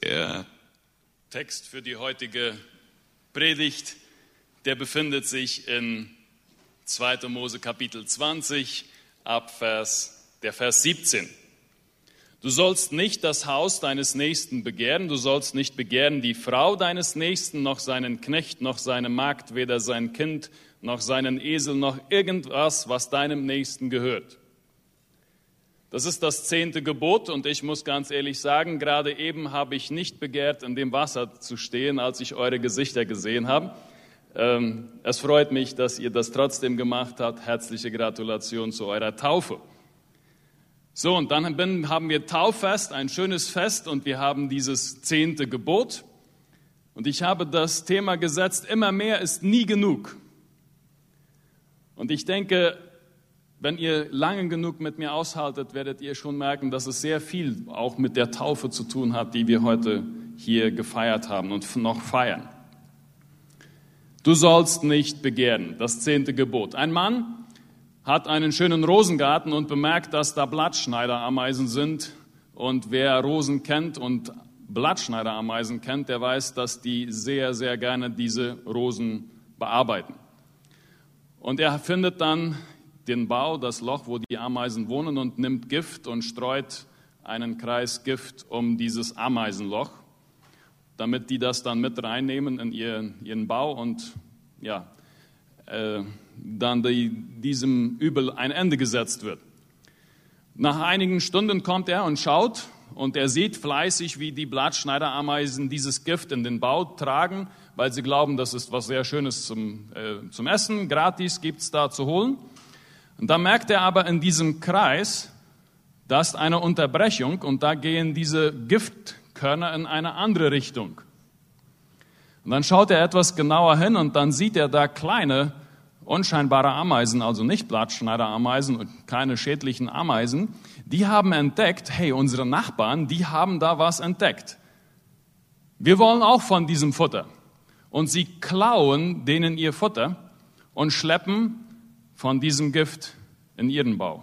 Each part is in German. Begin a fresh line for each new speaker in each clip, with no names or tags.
Der Text für die heutige Predigt, der befindet sich in 2. Mose Kapitel 20 ab Vers, der Vers 17. Du sollst nicht das Haus deines Nächsten begehren, du sollst nicht begehren die Frau deines Nächsten, noch seinen Knecht, noch seine Magd, weder sein Kind, noch seinen Esel, noch irgendwas, was deinem Nächsten gehört. Das ist das zehnte Gebot und ich muss ganz ehrlich sagen, gerade eben habe ich nicht begehrt, in dem Wasser zu stehen, als ich eure Gesichter gesehen habe. Ähm, es freut mich, dass ihr das trotzdem gemacht habt. Herzliche Gratulation zu eurer Taufe. So, und dann haben wir Tauffest, ein schönes Fest und wir haben dieses zehnte Gebot. Und ich habe das Thema gesetzt, immer mehr ist nie genug. Und ich denke, wenn ihr lange genug mit mir aushaltet, werdet ihr schon merken, dass es sehr viel auch mit der Taufe zu tun hat, die wir heute hier gefeiert haben und noch feiern. Du sollst nicht begehren, das zehnte Gebot. Ein Mann hat einen schönen Rosengarten und bemerkt, dass da Blattschneiderameisen sind. Und wer Rosen kennt und Blattschneiderameisen kennt, der weiß, dass die sehr, sehr gerne diese Rosen bearbeiten. Und er findet dann den Bau, das Loch, wo die Ameisen wohnen und nimmt Gift und streut einen Kreis Gift um dieses Ameisenloch, damit die das dann mit reinnehmen in ihren, ihren Bau und ja, äh, dann die, diesem Übel ein Ende gesetzt wird. Nach einigen Stunden kommt er und schaut und er sieht fleißig, wie die Blattschneiderameisen dieses Gift in den Bau tragen, weil sie glauben, das ist was sehr Schönes zum, äh, zum Essen, gratis gibt's da zu holen. Und da merkt er aber in diesem Kreis, da ist eine Unterbrechung und da gehen diese Giftkörner in eine andere Richtung. Und dann schaut er etwas genauer hin und dann sieht er da kleine, unscheinbare Ameisen, also nicht Blattschneiderameisen und keine schädlichen Ameisen. Die haben entdeckt, hey, unsere Nachbarn, die haben da was entdeckt. Wir wollen auch von diesem Futter. Und sie klauen denen ihr Futter und schleppen von diesem Gift in ihren Bau.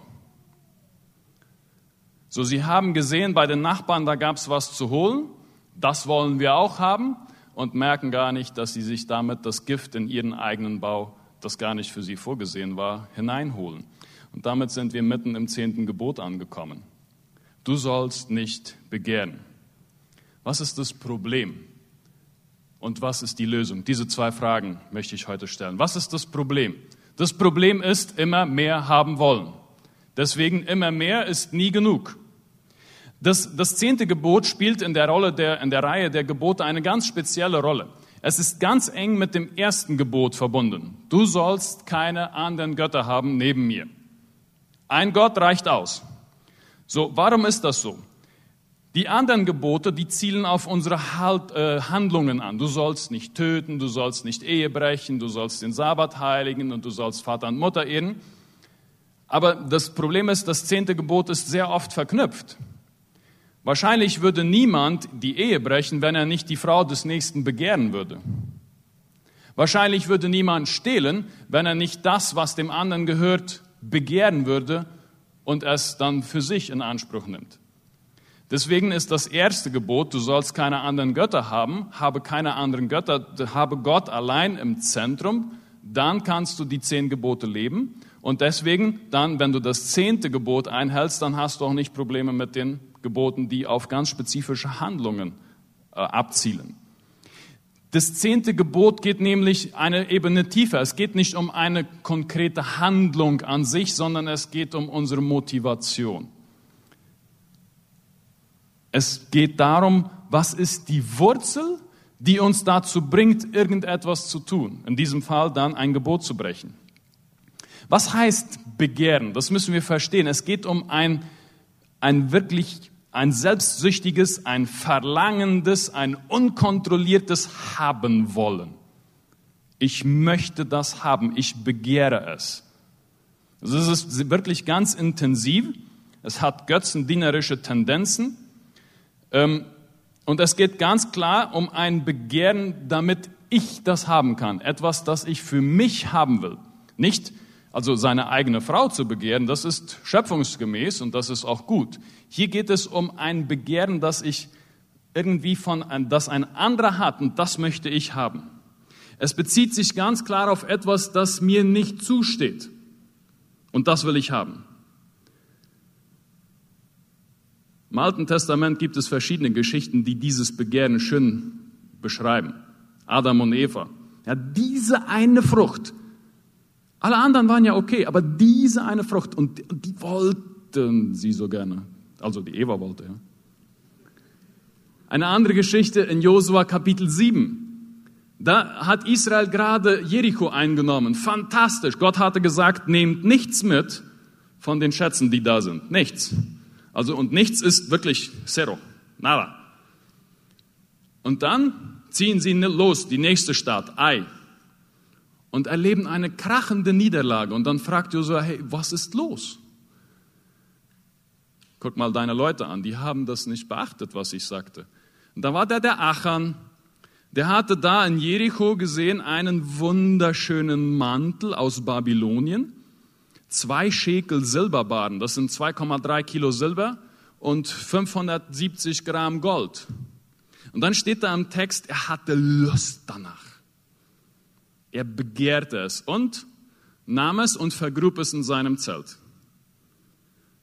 So, sie haben gesehen, bei den Nachbarn, da gab es was zu holen. Das wollen wir auch haben und merken gar nicht, dass sie sich damit das Gift in ihren eigenen Bau, das gar nicht für sie vorgesehen war, hineinholen. Und damit sind wir mitten im zehnten Gebot angekommen. Du sollst nicht begehren. Was ist das Problem? Und was ist die Lösung? Diese zwei Fragen möchte ich heute stellen. Was ist das Problem? Das Problem ist, immer mehr haben wollen. Deswegen immer mehr ist nie genug. Das, das zehnte Gebot spielt in der, Rolle der, in der Reihe der Gebote eine ganz spezielle Rolle. Es ist ganz eng mit dem ersten Gebot verbunden. Du sollst keine anderen Götter haben neben mir. Ein Gott reicht aus. So, warum ist das so? Die anderen Gebote, die zielen auf unsere halt, äh, Handlungen an. Du sollst nicht töten, du sollst nicht Ehe brechen, du sollst den Sabbat heiligen und du sollst Vater und Mutter ehren. Aber das Problem ist, das zehnte Gebot ist sehr oft verknüpft. Wahrscheinlich würde niemand die Ehe brechen, wenn er nicht die Frau des Nächsten begehren würde. Wahrscheinlich würde niemand stehlen, wenn er nicht das, was dem anderen gehört, begehren würde und es dann für sich in Anspruch nimmt. Deswegen ist das erste Gebot, du sollst keine anderen Götter haben, habe keine anderen Götter, habe Gott allein im Zentrum, dann kannst du die zehn Gebote leben. Und deswegen, dann, wenn du das zehnte Gebot einhältst, dann hast du auch nicht Probleme mit den Geboten, die auf ganz spezifische Handlungen äh, abzielen. Das zehnte Gebot geht nämlich eine Ebene tiefer. Es geht nicht um eine konkrete Handlung an sich, sondern es geht um unsere Motivation. Es geht darum, was ist die Wurzel, die uns dazu bringt, irgendetwas zu tun. In diesem Fall dann ein Gebot zu brechen. Was heißt Begehren? Das müssen wir verstehen. Es geht um ein, ein wirklich, ein selbstsüchtiges, ein verlangendes, ein unkontrolliertes Haben wollen. Ich möchte das haben. Ich begehre es. Also es ist wirklich ganz intensiv. Es hat götzendienerische Tendenzen. Ähm, und es geht ganz klar um ein Begehren, damit ich das haben kann. Etwas, das ich für mich haben will. Nicht also seine eigene Frau zu begehren, das ist schöpfungsgemäß und das ist auch gut. Hier geht es um ein Begehren, das ich irgendwie von, das ein anderer hat und das möchte ich haben. Es bezieht sich ganz klar auf etwas, das mir nicht zusteht. Und das will ich haben. Im Alten Testament gibt es verschiedene Geschichten, die dieses Begehren schön beschreiben. Adam und Eva. Ja, diese eine Frucht. Alle anderen waren ja okay, aber diese eine Frucht. Und die wollten sie so gerne. Also die Eva wollte, ja. Eine andere Geschichte in Josua Kapitel 7. Da hat Israel gerade Jericho eingenommen. Fantastisch. Gott hatte gesagt, nehmt nichts mit von den Schätzen, die da sind. Nichts. Also, und nichts ist wirklich zero. Nada. Und dann ziehen sie los, die nächste Stadt, Ai. Und erleben eine krachende Niederlage. Und dann fragt Josua, hey, was ist los? Guck mal deine Leute an, die haben das nicht beachtet, was ich sagte. Und da war der der Achan, der hatte da in Jericho gesehen einen wunderschönen Mantel aus Babylonien zwei Schekel Silberbaren, das sind 2,3 Kilo Silber und 570 Gramm Gold. Und dann steht da im Text, er hatte Lust danach. Er begehrte es und nahm es und vergrub es in seinem Zelt.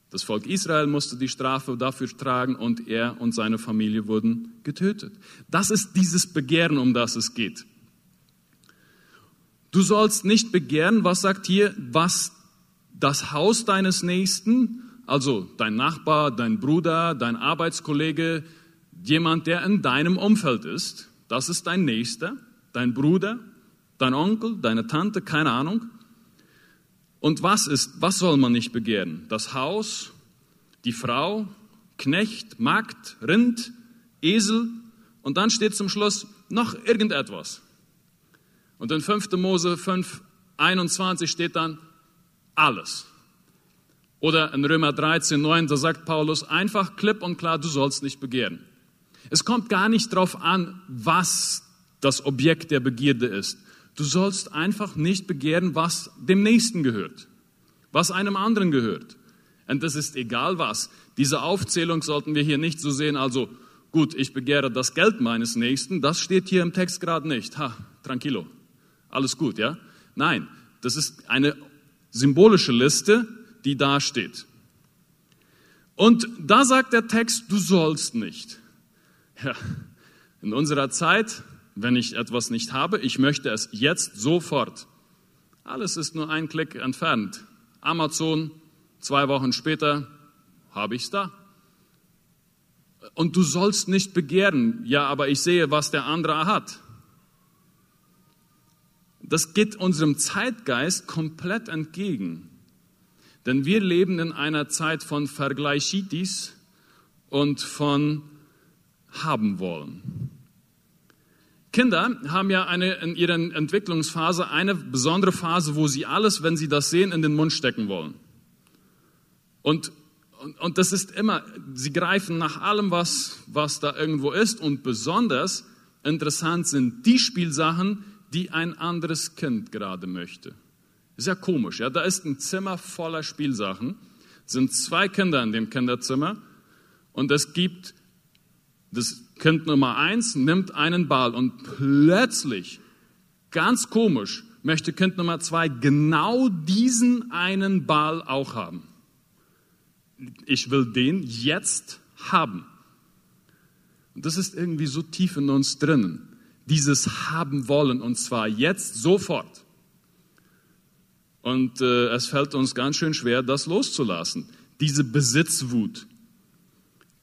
Das Volk Israel musste die Strafe dafür tragen und er und seine Familie wurden getötet. Das ist dieses Begehren, um das es geht. Du sollst nicht begehren, was sagt hier, was das Haus deines Nächsten, also dein Nachbar, dein Bruder, dein Arbeitskollege, jemand, der in deinem Umfeld ist, das ist dein Nächster, dein Bruder, dein Onkel, deine Tante, keine Ahnung. Und was ist, was soll man nicht begehren? Das Haus, die Frau, Knecht, Magd, Rind, Esel und dann steht zum Schluss noch irgendetwas. Und in 5. Mose 5, 21 steht dann alles. Oder in Römer 13, 9, da sagt Paulus einfach klipp und klar, du sollst nicht begehren. Es kommt gar nicht darauf an, was das Objekt der Begierde ist. Du sollst einfach nicht begehren, was dem Nächsten gehört, was einem anderen gehört. Und das ist egal was. Diese Aufzählung sollten wir hier nicht so sehen, also gut, ich begehre das Geld meines Nächsten, das steht hier im Text gerade nicht. Ha, tranquilo, alles gut, ja? Nein, das ist eine symbolische Liste, die da steht. Und da sagt der Text, du sollst nicht. Ja, in unserer Zeit, wenn ich etwas nicht habe, ich möchte es jetzt sofort. Alles ist nur ein Klick entfernt. Amazon, zwei Wochen später habe ich es da. Und du sollst nicht begehren, ja, aber ich sehe, was der andere hat. Das geht unserem Zeitgeist komplett entgegen. Denn wir leben in einer Zeit von Vergleichitis und von haben wollen. Kinder haben ja eine, in ihrer Entwicklungsphase eine besondere Phase, wo sie alles, wenn sie das sehen, in den Mund stecken wollen. Und, und, und das ist immer, sie greifen nach allem, was, was da irgendwo ist. Und besonders interessant sind die Spielsachen, die ein anderes Kind gerade möchte. Ist ja komisch, ja. Da ist ein Zimmer voller Spielsachen, sind zwei Kinder in dem Kinderzimmer und es gibt das Kind Nummer eins nimmt einen Ball und plötzlich, ganz komisch, möchte Kind Nummer zwei genau diesen einen Ball auch haben. Ich will den jetzt haben. Und das ist irgendwie so tief in uns drinnen dieses haben wollen und zwar jetzt sofort. Und äh, es fällt uns ganz schön schwer, das loszulassen, diese Besitzwut.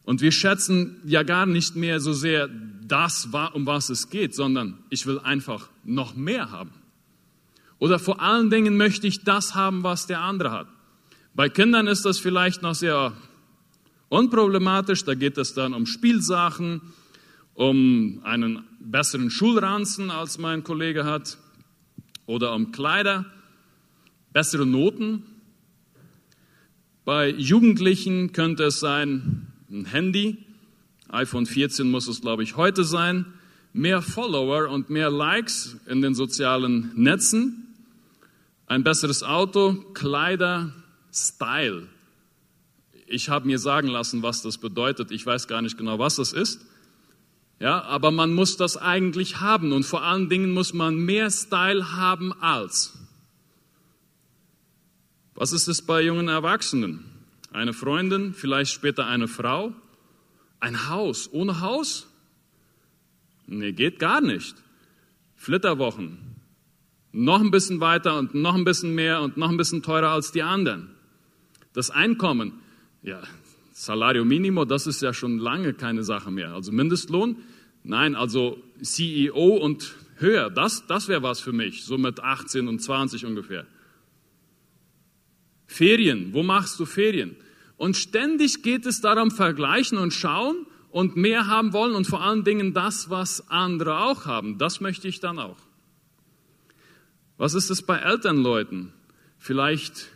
Und wir schätzen ja gar nicht mehr so sehr das, um was es geht, sondern ich will einfach noch mehr haben. Oder vor allen Dingen möchte ich das haben, was der andere hat. Bei Kindern ist das vielleicht noch sehr unproblematisch, da geht es dann um Spielsachen, um einen besseren Schulranzen als mein Kollege hat oder um Kleider, bessere Noten. Bei Jugendlichen könnte es sein ein Handy, iPhone 14 muss es, glaube ich, heute sein, mehr Follower und mehr Likes in den sozialen Netzen, ein besseres Auto, Kleider, Style. Ich habe mir sagen lassen, was das bedeutet. Ich weiß gar nicht genau, was das ist. Ja, aber man muss das eigentlich haben und vor allen Dingen muss man mehr Style haben als. Was ist es bei jungen Erwachsenen? Eine Freundin, vielleicht später eine Frau, ein Haus. Ohne Haus? Nee, geht gar nicht. Flitterwochen. Noch ein bisschen weiter und noch ein bisschen mehr und noch ein bisschen teurer als die anderen. Das Einkommen, ja, Salario Minimo, das ist ja schon lange keine Sache mehr. Also Mindestlohn, nein, also CEO und höher, das, das wäre was für mich, so mit 18 und 20 ungefähr. Ferien, wo machst du Ferien? Und ständig geht es darum, vergleichen und schauen und mehr haben wollen und vor allen Dingen das, was andere auch haben. Das möchte ich dann auch. Was ist es bei Elternleuten? Vielleicht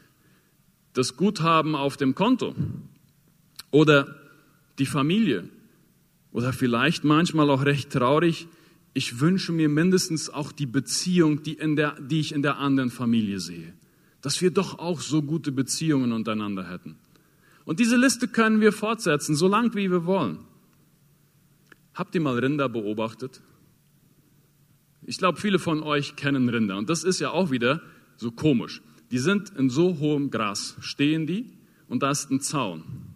das Guthaben auf dem Konto oder die Familie oder vielleicht manchmal auch recht traurig, ich wünsche mir mindestens auch die Beziehung, die, in der, die ich in der anderen Familie sehe. Dass wir doch auch so gute Beziehungen untereinander hätten. Und diese Liste können wir fortsetzen, so lang wie wir wollen. Habt ihr mal Rinder beobachtet? Ich glaube, viele von euch kennen Rinder. Und das ist ja auch wieder so komisch. Die sind in so hohem Gras, stehen die und da ist ein Zaun.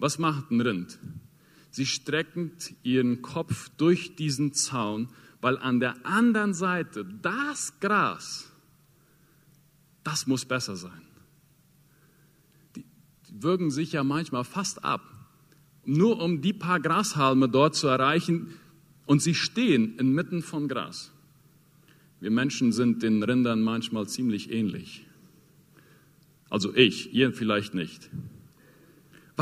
Was macht ein Rind? Sie strecken ihren Kopf durch diesen Zaun, weil an der anderen Seite das Gras, das muss besser sein. Die, die würgen sich ja manchmal fast ab, nur um die paar Grashalme dort zu erreichen und sie stehen inmitten von Gras. Wir Menschen sind den Rindern manchmal ziemlich ähnlich. Also ich, ihr vielleicht nicht.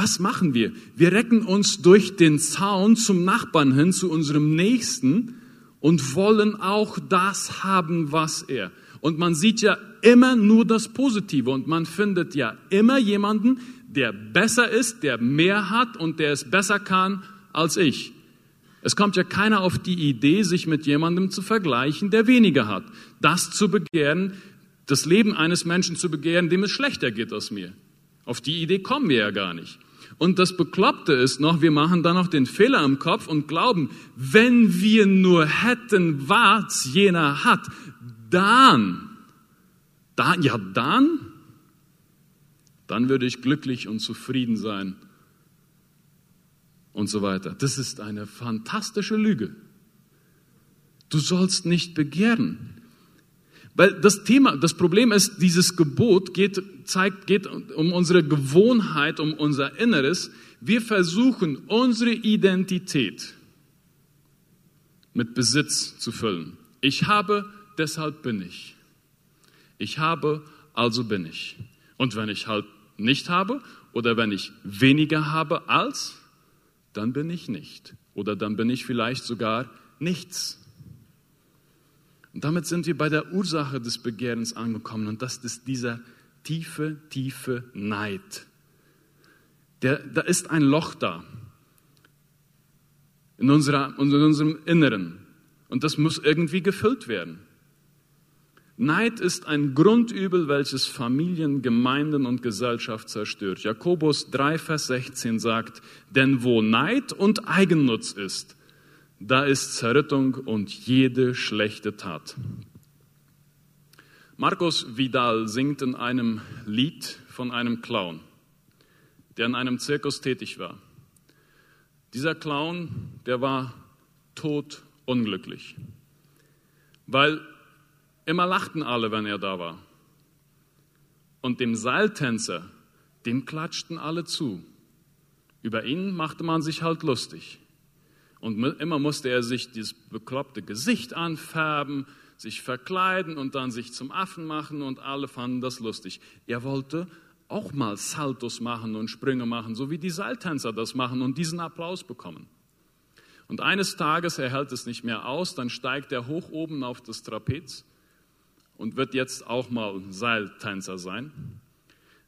Was machen wir? Wir recken uns durch den Zaun zum Nachbarn hin, zu unserem Nächsten und wollen auch das haben, was er. Und man sieht ja immer nur das Positive und man findet ja immer jemanden, der besser ist, der mehr hat und der es besser kann als ich. Es kommt ja keiner auf die Idee, sich mit jemandem zu vergleichen, der weniger hat. Das zu begehren, das Leben eines Menschen zu begehren, dem es schlechter geht als mir. Auf die Idee kommen wir ja gar nicht. Und das Bekloppte ist noch, wir machen dann noch den Fehler im Kopf und glauben, wenn wir nur hätten, was jener hat, dann, dann, ja dann, dann würde ich glücklich und zufrieden sein und so weiter. Das ist eine fantastische Lüge. Du sollst nicht begehren. Weil das Thema, das Problem ist, dieses Gebot geht, zeigt, geht um unsere Gewohnheit, um unser Inneres. Wir versuchen, unsere Identität mit Besitz zu füllen. Ich habe, deshalb bin ich. Ich habe, also bin ich. Und wenn ich halt nicht habe oder wenn ich weniger habe als, dann bin ich nicht. Oder dann bin ich vielleicht sogar nichts. Und damit sind wir bei der Ursache des Begehrens angekommen und das ist dieser tiefe, tiefe Neid. Der, da ist ein Loch da in, unserer, in unserem Inneren und das muss irgendwie gefüllt werden. Neid ist ein Grundübel, welches Familien, Gemeinden und Gesellschaft zerstört. Jakobus 3, Vers 16 sagt, denn wo Neid und Eigennutz ist, da ist Zerrüttung und jede schlechte Tat. Marcos Vidal singt in einem Lied von einem Clown, der in einem Zirkus tätig war. Dieser Clown, der war totunglücklich, weil Immer lachten alle, wenn er da war. Und dem Seiltänzer, dem klatschten alle zu. Über ihn machte man sich halt lustig. Und immer musste er sich dieses bekloppte Gesicht anfärben, sich verkleiden und dann sich zum Affen machen und alle fanden das lustig. Er wollte auch mal Saltos machen und Sprünge machen, so wie die Seiltänzer das machen und diesen Applaus bekommen. Und eines Tages, er hält es nicht mehr aus, dann steigt er hoch oben auf das Trapez und wird jetzt auch mal Seiltänzer sein.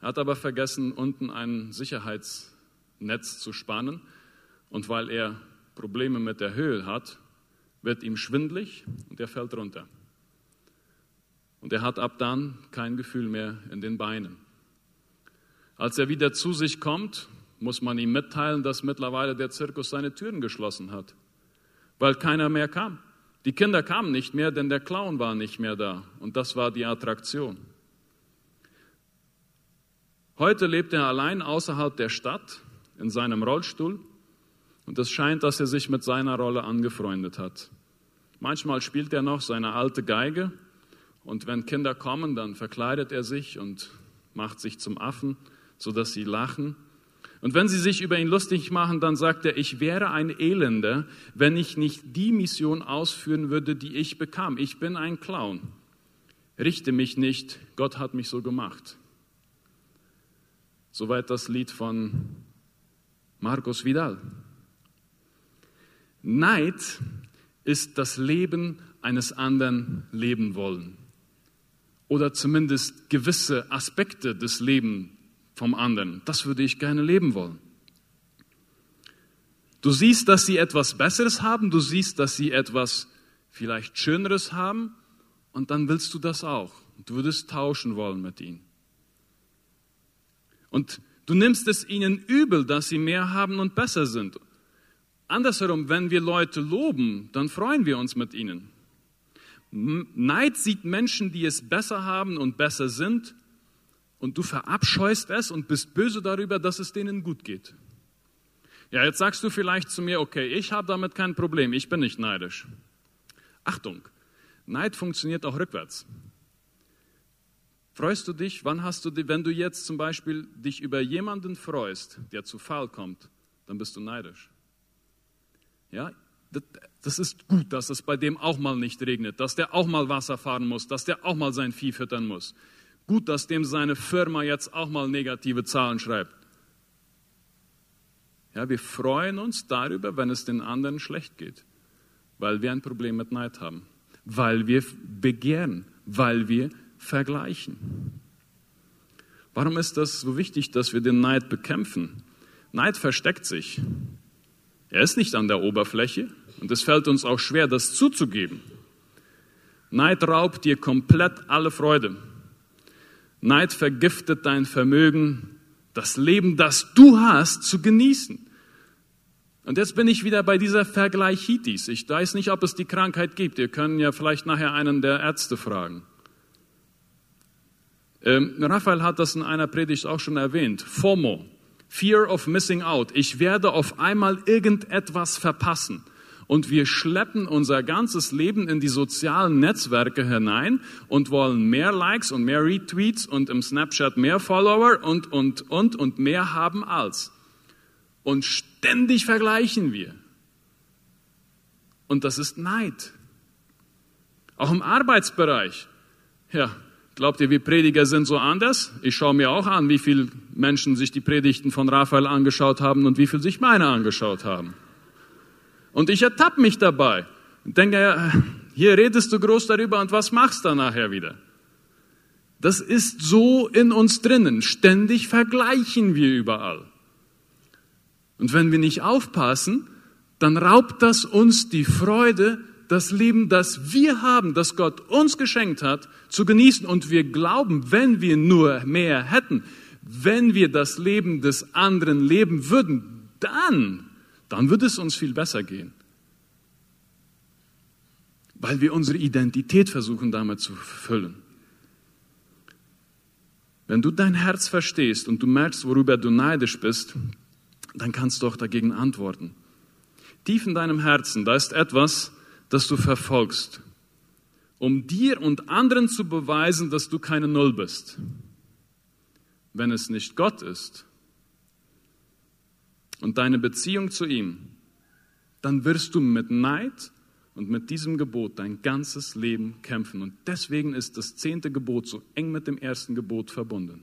Er hat aber vergessen, unten ein Sicherheitsnetz zu spannen. Und weil er Probleme mit der Höhe hat, wird ihm schwindlig und er fällt runter. Und er hat ab dann kein Gefühl mehr in den Beinen. Als er wieder zu sich kommt, muss man ihm mitteilen, dass mittlerweile der Zirkus seine Türen geschlossen hat.
weil keiner mehr kam. Die Kinder kamen nicht mehr, denn der Clown war nicht mehr da. Und das war die Attraktion. Heute lebt er allein außerhalb der Stadt in seinem Rollstuhl. Und es scheint, dass er sich mit seiner Rolle angefreundet hat. Manchmal spielt er noch seine alte Geige. Und wenn Kinder kommen, dann verkleidet er sich und macht sich zum Affen, sodass sie lachen. Und wenn sie sich über ihn lustig machen, dann sagt er, ich wäre ein Elender, wenn ich nicht die Mission ausführen würde, die ich bekam. Ich bin ein Clown. Richte mich nicht, Gott hat mich so gemacht. Soweit das Lied von Marcos Vidal. Neid ist das Leben eines anderen leben wollen. Oder zumindest gewisse Aspekte des Lebens vom anderen. Das würde ich gerne leben wollen. Du siehst, dass sie etwas Besseres haben, du siehst, dass sie etwas vielleicht Schöneres haben und dann willst du das auch. Du würdest tauschen wollen mit ihnen. Und du nimmst es ihnen übel, dass sie mehr haben und besser sind. Andersherum, wenn wir Leute loben, dann freuen wir uns mit ihnen. Neid sieht Menschen, die es besser haben und besser sind und du verabscheust es und bist böse darüber, dass es denen gut geht. Ja, jetzt sagst du vielleicht zu mir, okay, ich habe damit kein Problem, ich bin nicht neidisch. Achtung, Neid funktioniert auch rückwärts. Freust du dich, wann hast du, wenn du jetzt zum Beispiel dich über jemanden freust, der zu Fall kommt, dann bist du neidisch. Ja, das ist gut, dass es bei dem auch mal nicht regnet, dass der auch mal Wasser fahren muss, dass der auch mal sein Vieh füttern muss. Gut, dass dem seine Firma jetzt auch mal negative Zahlen schreibt. Ja, wir freuen uns darüber, wenn es den anderen schlecht geht, weil wir ein Problem mit Neid haben, weil wir begehren, weil wir vergleichen. Warum ist das so wichtig, dass wir den Neid bekämpfen? Neid versteckt sich. Er ist nicht an der Oberfläche und es fällt uns auch schwer, das zuzugeben. Neid raubt dir komplett alle Freude. Neid vergiftet dein Vermögen, das Leben, das du hast, zu genießen. Und jetzt bin ich wieder bei dieser Vergleichitis. Ich weiß nicht, ob es die Krankheit gibt. Ihr könnt ja vielleicht nachher einen der Ärzte fragen. Ähm, Raphael hat das in einer Predigt auch schon erwähnt. FOMO, Fear of Missing Out. Ich werde auf einmal irgendetwas verpassen und wir schleppen unser ganzes Leben in die sozialen Netzwerke hinein und wollen mehr Likes und mehr Retweets und im Snapchat mehr Follower und, und, und, und mehr haben als. Und ständig vergleichen wir. Und das ist Neid. Auch im Arbeitsbereich. Ja, glaubt ihr, wir Prediger sind so anders? Ich schaue mir auch an, wie viele Menschen sich die Predigten von Raphael angeschaut haben und wie viele sich meine angeschaut haben. Und ich ertappe mich dabei und denke, hier redest du groß darüber und was machst du nachher wieder? Das ist so in uns drinnen. Ständig vergleichen wir überall. Und wenn wir nicht aufpassen, dann raubt das uns die Freude, das Leben, das wir haben, das Gott uns geschenkt hat, zu genießen. Und wir glauben, wenn wir nur mehr hätten, wenn wir das Leben des anderen leben würden, dann dann wird es uns viel besser gehen. Weil wir unsere Identität versuchen damit zu füllen. Wenn du dein Herz verstehst und du merkst, worüber du neidisch bist, dann kannst du auch dagegen antworten. Tief in deinem Herzen, da ist etwas, das du verfolgst, um dir und anderen zu beweisen, dass du keine Null bist. Wenn es nicht Gott ist, und deine Beziehung zu ihm, dann wirst du mit Neid und mit diesem Gebot dein ganzes Leben kämpfen. Und deswegen ist das zehnte Gebot so eng mit dem ersten Gebot verbunden.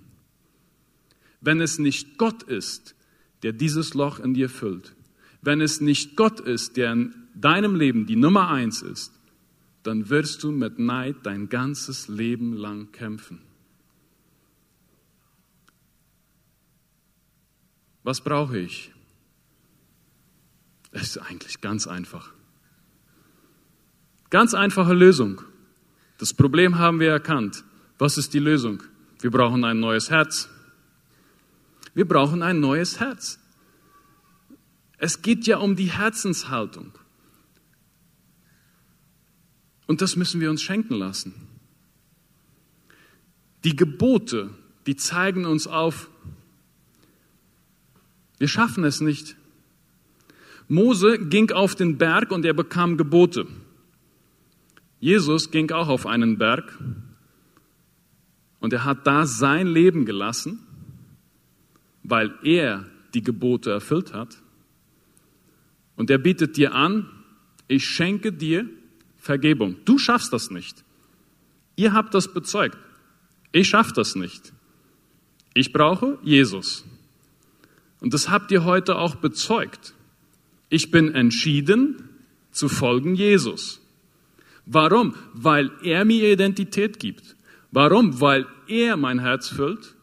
Wenn es nicht Gott ist, der dieses Loch in dir füllt, wenn es nicht Gott ist, der in deinem Leben die Nummer eins ist, dann wirst du mit Neid dein ganzes Leben lang kämpfen. Was brauche ich? Es ist eigentlich ganz einfach. Ganz einfache Lösung. Das Problem haben wir erkannt. Was ist die Lösung? Wir brauchen ein neues Herz. Wir brauchen ein neues Herz. Es geht ja um die Herzenshaltung. Und das müssen wir uns schenken lassen. Die Gebote, die zeigen uns auf, wir schaffen es nicht. Mose ging auf den Berg und er bekam Gebote. Jesus ging auch auf einen Berg und er hat da sein Leben gelassen, weil er die Gebote erfüllt hat. Und er bietet dir an, ich schenke dir Vergebung. Du schaffst das nicht. Ihr habt das bezeugt. Ich schaffe das nicht. Ich brauche Jesus. Und das habt ihr heute auch bezeugt. Ich bin entschieden zu folgen Jesus. Warum? Weil er mir Identität gibt. Warum? Weil er mein Herz füllt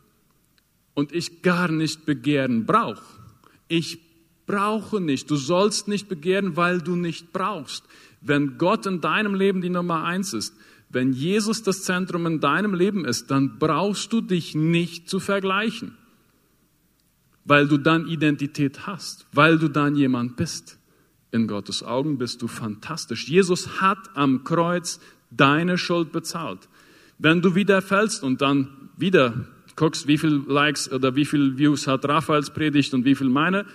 und ich gar nicht begehren brauche. Ich brauche nicht. Du sollst nicht begehren, weil du nicht brauchst. Wenn Gott in deinem Leben die Nummer eins ist, wenn Jesus das Zentrum in deinem Leben ist, dann brauchst du dich nicht zu vergleichen, weil du dann Identität hast, weil du dann jemand bist. In Gottes Augen bist du fantastisch. Jesus hat am Kreuz deine Schuld bezahlt. Wenn du wieder fällst und dann wieder guckst, wie viel Likes oder wie viel Views hat Raphaels Predigt und wie viel meine,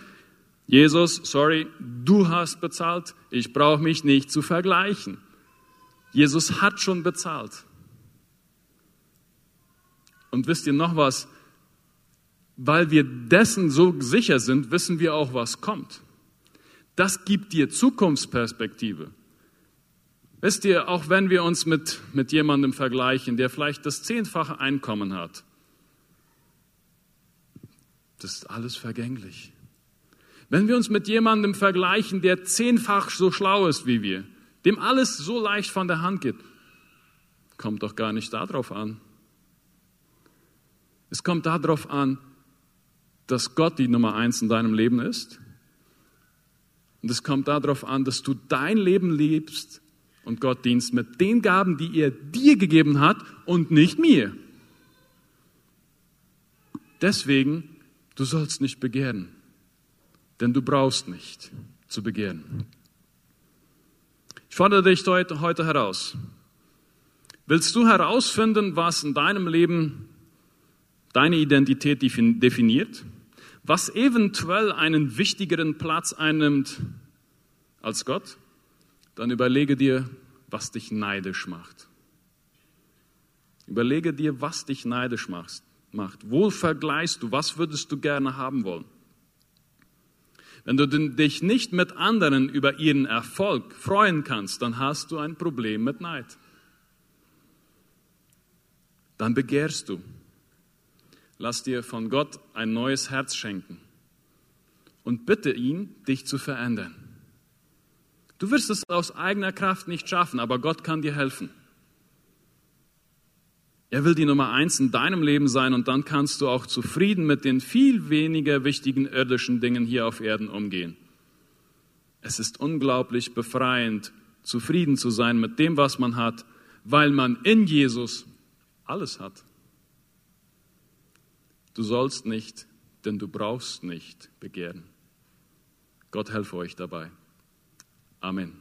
Jesus, sorry, du hast bezahlt, ich brauche mich nicht zu vergleichen. Jesus hat schon bezahlt. Und wisst ihr noch was? Weil wir dessen so sicher sind, wissen wir auch, was kommt. Das gibt dir Zukunftsperspektive. Wisst ihr, auch wenn wir uns mit, mit jemandem vergleichen, der vielleicht das zehnfache Einkommen hat, das ist alles vergänglich. Wenn wir uns mit jemandem vergleichen, der zehnfach so schlau ist wie wir, dem alles so leicht von der Hand geht, kommt doch gar nicht darauf an. Es kommt darauf an, dass Gott die Nummer eins in deinem Leben ist. Und es kommt darauf an, dass du dein Leben liebst und Gott dienst mit den Gaben, die er dir gegeben hat und nicht mir. Deswegen, du sollst nicht begehren denn du brauchst nicht zu begehren. Ich fordere dich heute, heraus. Willst du herausfinden, was in deinem Leben deine Identität definiert? Was eventuell einen wichtigeren Platz einnimmt als Gott? Dann überlege dir, was dich neidisch macht. Überlege dir, was dich neidisch macht. Wo vergleichst du? Was würdest du gerne haben wollen? Wenn du dich nicht mit anderen über ihren Erfolg freuen kannst, dann hast du ein Problem mit Neid. Dann begehrst du. Lass dir von Gott ein neues Herz schenken und bitte ihn, dich zu verändern. Du wirst es aus eigener Kraft nicht schaffen, aber Gott kann dir helfen. Er will die Nummer eins in deinem Leben sein und dann kannst du auch zufrieden mit den viel weniger wichtigen irdischen Dingen hier auf Erden umgehen. Es ist unglaublich befreiend, zufrieden zu sein mit dem, was man hat, weil man in Jesus alles hat. Du sollst nicht, denn du brauchst nicht begehren. Gott helfe euch dabei. Amen.